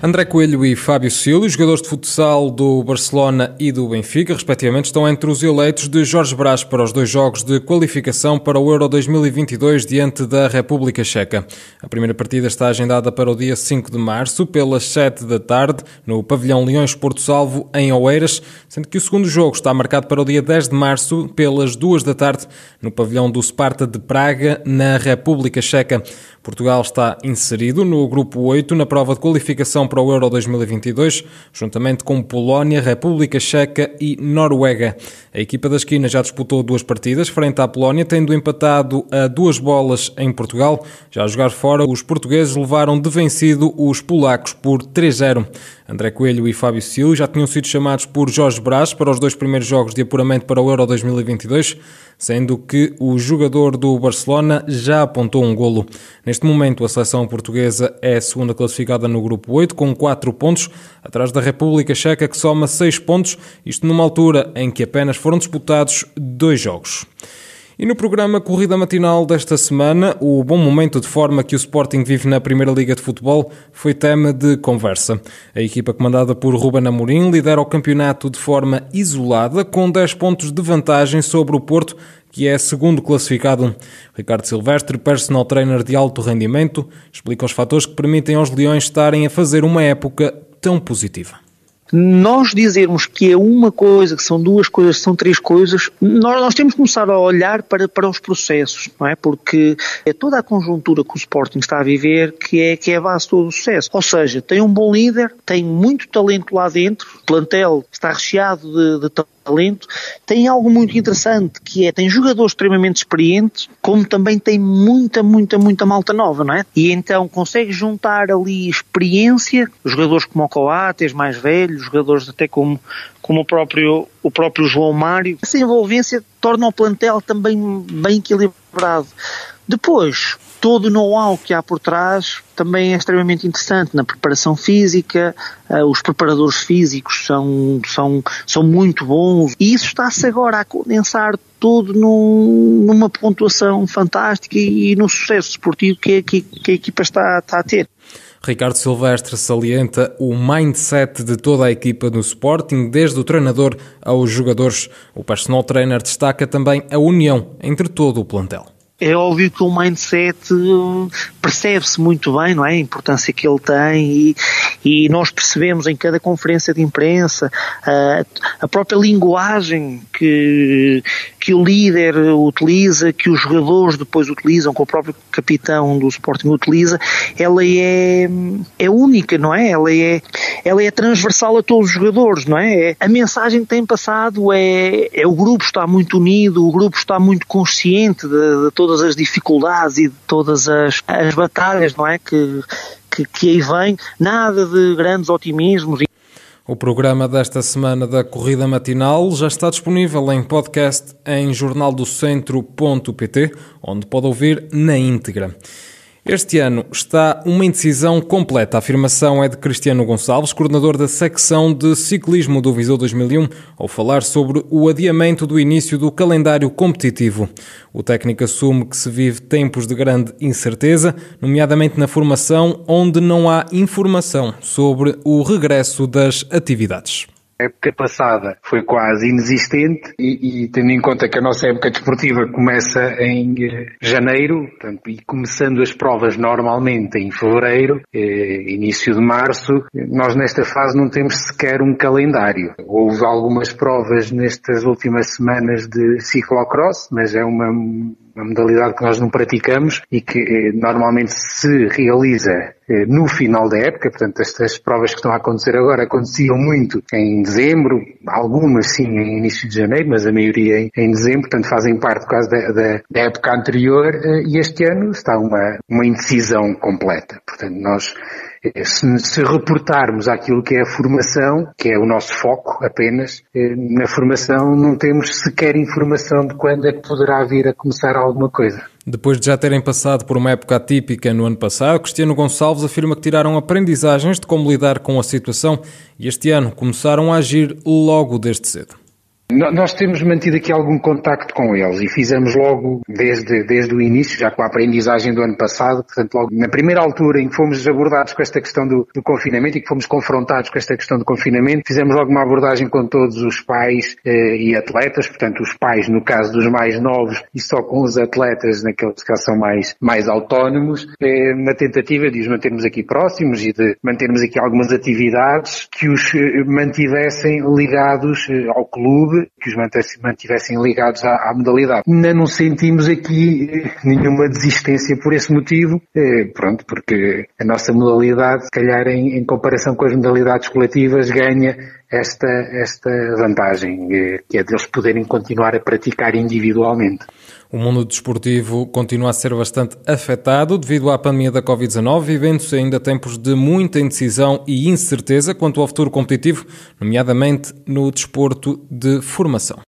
André Coelho e Fábio Silva, jogadores de futsal do Barcelona e do Benfica, respectivamente, estão entre os eleitos de Jorge Brás para os dois jogos de qualificação para o Euro 2022 diante da República Checa. A primeira partida está agendada para o dia 5 de março, pelas 7 da tarde, no pavilhão Leões Porto Salvo, em Oeiras, sendo que o segundo jogo está marcado para o dia 10 de março, pelas 2 da tarde, no pavilhão do Sparta de Praga, na República Checa. Portugal está inserido no grupo 8 na prova de qualificação para o Euro 2022, juntamente com Polónia, República Checa e Noruega. A equipa da esquina já disputou duas partidas frente à Polónia, tendo empatado a duas bolas em Portugal. Já a jogar fora, os portugueses levaram de vencido os polacos por 3-0. André Coelho e Fábio Silva já tinham sido chamados por Jorge Brás para os dois primeiros jogos de apuramento para o Euro 2022, sendo que o jogador do Barcelona já apontou um golo. Neste momento, a seleção portuguesa é a segunda classificada no grupo 8, com 4 pontos, atrás da República Checa, que soma 6 pontos, isto numa altura em que apenas foram disputados dois jogos. E no programa Corrida Matinal desta semana, o bom momento de forma que o Sporting vive na Primeira Liga de Futebol foi tema de conversa. A equipa comandada por Ruben Amorim lidera o campeonato de forma isolada, com 10 pontos de vantagem sobre o Porto, que é segundo classificado. Ricardo Silvestre, personal trainer de alto rendimento, explica os fatores que permitem aos Leões estarem a fazer uma época tão positiva nós dizermos que é uma coisa, que são duas coisas, que são três coisas, nós, nós temos que começar a olhar para, para os processos, não é? Porque é toda a conjuntura que o Sporting está a viver que é, que é a base de todo o sucesso. Ou seja, tem um bom líder, tem muito talento lá dentro, o plantel está recheado de, de talento, tem algo muito interessante que é, tem jogadores extremamente experientes, como também tem muita, muita, muita malta nova, não é? E então consegue juntar ali experiência, jogadores como o Coates, mais velhos, jogadores até como, como o próprio, o próprio João Mário. Essa envolvência torna o plantel também bem equilibrado. Depois, todo o know-how que há por trás também é extremamente interessante na preparação física, uh, os preparadores físicos são, são, são muito bons e isso está-se agora a condensar tudo num, numa pontuação fantástica e, e no sucesso esportivo que, que, que a equipa está, está a ter. Ricardo Silvestre salienta o mindset de toda a equipa do Sporting, desde o treinador aos jogadores. O personal trainer destaca também a união entre todo o plantel é óbvio que o mindset hum, percebe-se muito bem, não é? A importância que ele tem e, e nós percebemos em cada conferência de imprensa a, a própria linguagem que, que o líder utiliza, que os jogadores depois utilizam, que o próprio capitão do Sporting utiliza, ela é, é única, não é? Ela é, ela é transversal a todos os jogadores, não é? A mensagem que tem passado é, é o grupo está muito unido, o grupo está muito consciente de, de todas as dificuldades e de todas as, as batalhas, não é? Que, que, que aí vem, nada de grandes otimismos. O programa desta semana da Corrida Matinal já está disponível em podcast em jornaldocentro.pt, onde pode ouvir na íntegra. Este ano está uma indecisão completa. A afirmação é de Cristiano Gonçalves, coordenador da secção de ciclismo do Viseu 2001, ao falar sobre o adiamento do início do calendário competitivo. O técnico assume que se vive tempos de grande incerteza, nomeadamente na formação, onde não há informação sobre o regresso das atividades. Época passada foi quase inexistente e, e, tendo em conta que a nossa época desportiva começa em eh, janeiro, portanto, e começando as provas normalmente em fevereiro, eh, início de março, nós nesta fase não temos sequer um calendário. Houve algumas provas nestas últimas semanas de ciclocross, mas é uma uma modalidade que nós não praticamos e que eh, normalmente se realiza eh, no final da época, portanto estas provas que estão a acontecer agora aconteciam muito em dezembro, algumas sim em início de janeiro, mas a maioria em, em dezembro, portanto fazem parte quase da, da, da época anterior eh, e este ano está uma, uma indecisão completa. Portanto nós se, se, reportarmos aquilo que é a formação, que é o nosso foco apenas, eh, na formação não temos sequer informação de quando é que poderá vir a começar alguma coisa. Depois de já terem passado por uma época atípica no ano passado, Cristiano Gonçalves afirma que tiraram aprendizagens de como lidar com a situação e este ano começaram a agir logo desde cedo. Nós temos mantido aqui algum contacto com eles e fizemos logo desde, desde o início, já com a aprendizagem do ano passado, portanto logo na primeira altura em que fomos abordados com esta questão do, do confinamento e que fomos confrontados com esta questão do confinamento, fizemos logo uma abordagem com todos os pais eh, e atletas, portanto os pais no caso dos mais novos e só com os atletas naqueles que são mais, mais autónomos, eh, na tentativa de os mantermos aqui próximos e de mantermos aqui algumas atividades que os eh, mantivessem ligados eh, ao clube que os mantivessem ligados à, à, modalidade. Ainda não sentimos aqui eh, nenhuma desistência por esse motivo, eh, pronto, porque a nossa modalidade, se calhar em, em comparação com as modalidades coletivas, ganha esta, esta vantagem, eh, que é deles poderem continuar a praticar individualmente. O mundo desportivo continua a ser bastante afetado devido à pandemia da Covid-19, vivendo-se ainda tempos de muita indecisão e incerteza quanto ao futuro competitivo, nomeadamente no desporto de formação.